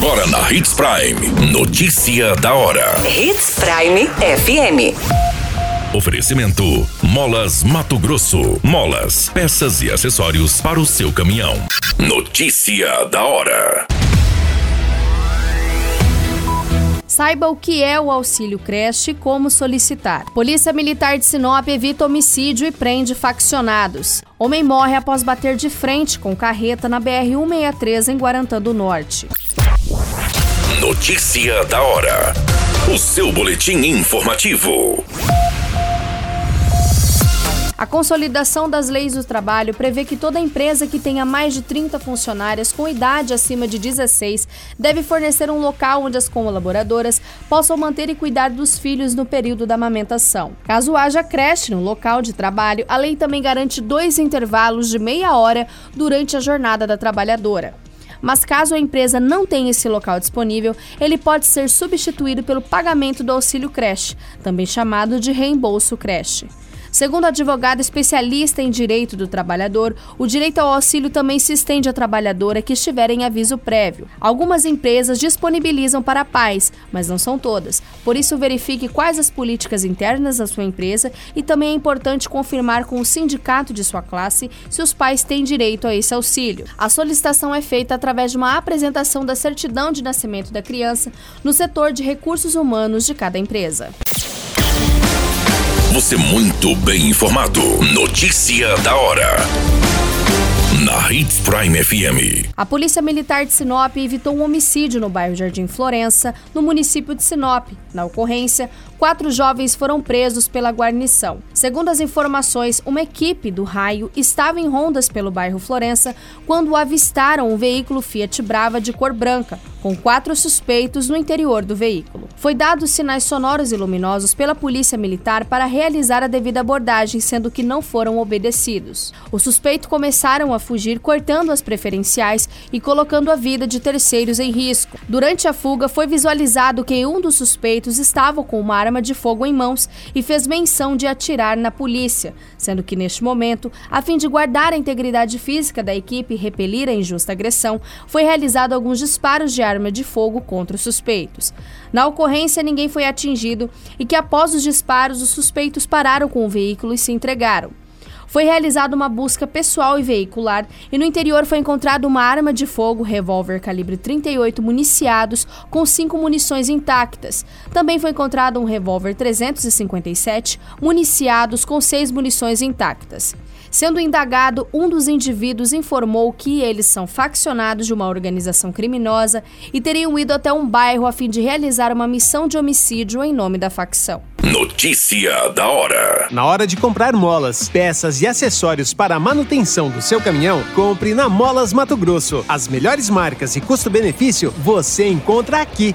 Agora na Hits Prime. Notícia da hora. Hits Prime FM. Oferecimento: Molas Mato Grosso. Molas, peças e acessórios para o seu caminhão. Notícia da hora. Saiba o que é o auxílio creche e como solicitar. Polícia Militar de Sinop evita homicídio e prende faccionados. Homem morre após bater de frente com carreta na BR-163 em Guarantã do Norte. Notícia da hora. O seu boletim informativo. A consolidação das leis do trabalho prevê que toda empresa que tenha mais de 30 funcionárias com idade acima de 16 deve fornecer um local onde as colaboradoras possam manter e cuidar dos filhos no período da amamentação. Caso haja creche no local de trabalho, a lei também garante dois intervalos de meia hora durante a jornada da trabalhadora mas caso a empresa não tenha esse local disponível, ele pode ser substituído pelo pagamento do auxílio creche, também chamado de reembolso creche. Segundo advogado especialista em direito do trabalhador, o direito ao auxílio também se estende à trabalhadora que estiver em aviso prévio. Algumas empresas disponibilizam para pais, mas não são todas. Por isso, verifique quais as políticas internas da sua empresa e também é importante confirmar com o sindicato de sua classe se os pais têm direito a esse auxílio. A solicitação é feita através de uma apresentação da certidão de nascimento da criança no setor de recursos humanos de cada empresa. Você muito bem informado. Notícia da hora. Na Hits Prime FM. A Polícia Militar de Sinop evitou um homicídio no bairro Jardim Florença, no município de Sinop. Na ocorrência, quatro jovens foram presos pela guarnição. Segundo as informações, uma equipe do raio estava em rondas pelo bairro Florença quando avistaram um veículo Fiat Brava de cor branca, com quatro suspeitos no interior do veículo. Foi dados sinais sonoros e luminosos pela Polícia Militar para realizar a devida abordagem, sendo que não foram obedecidos. Os suspeitos começaram a fugir cortando as preferenciais e colocando a vida de terceiros em risco. Durante a fuga, foi visualizado que um dos suspeitos estava com uma arma de fogo em mãos e fez menção de atirar na polícia, sendo que neste momento, a fim de guardar a integridade física da equipe e repelir a injusta agressão, foi realizado alguns disparos de arma de fogo contra os suspeitos. Na ocorrência, ninguém foi atingido e que após os disparos, os suspeitos pararam com o veículo e se entregaram. Foi realizada uma busca pessoal e veicular e no interior foi encontrada uma arma de fogo, revólver calibre 38 municiados com cinco munições intactas. Também foi encontrado um revólver 357 municiados com seis munições intactas. Sendo indagado, um dos indivíduos informou que eles são faccionados de uma organização criminosa e teriam ido até um bairro a fim de realizar uma missão de homicídio em nome da facção. Notícia da hora. Na hora de comprar molas, peças e acessórios para a manutenção do seu caminhão, compre na Molas Mato Grosso. As melhores marcas e custo-benefício você encontra aqui.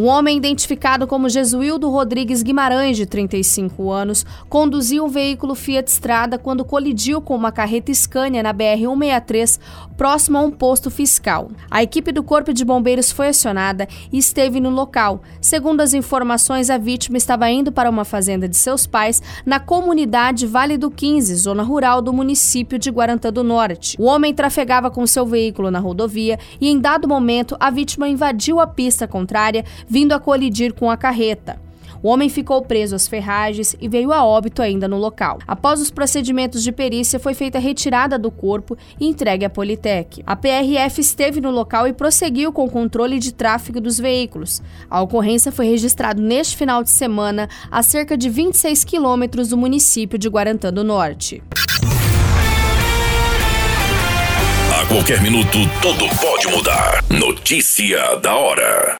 Um homem identificado como Jesuildo Rodrigues Guimarães, de 35 anos, conduziu um veículo Fiat Strada quando colidiu com uma carreta Scania na BR-163, próximo a um posto fiscal. A equipe do Corpo de Bombeiros foi acionada e esteve no local. Segundo as informações, a vítima estava indo para uma fazenda de seus pais na comunidade Vale do 15, zona rural do município de Guarantã do Norte. O homem trafegava com seu veículo na rodovia e, em dado momento, a vítima invadiu a pista contrária vindo a colidir com a carreta. O homem ficou preso às ferragens e veio a óbito ainda no local. Após os procedimentos de perícia, foi feita a retirada do corpo e entregue à Politec. A PRF esteve no local e prosseguiu com o controle de tráfego dos veículos. A ocorrência foi registrada neste final de semana a cerca de 26 quilômetros do município de Guarantã do Norte. qualquer minuto, tudo pode mudar. Notícia da hora.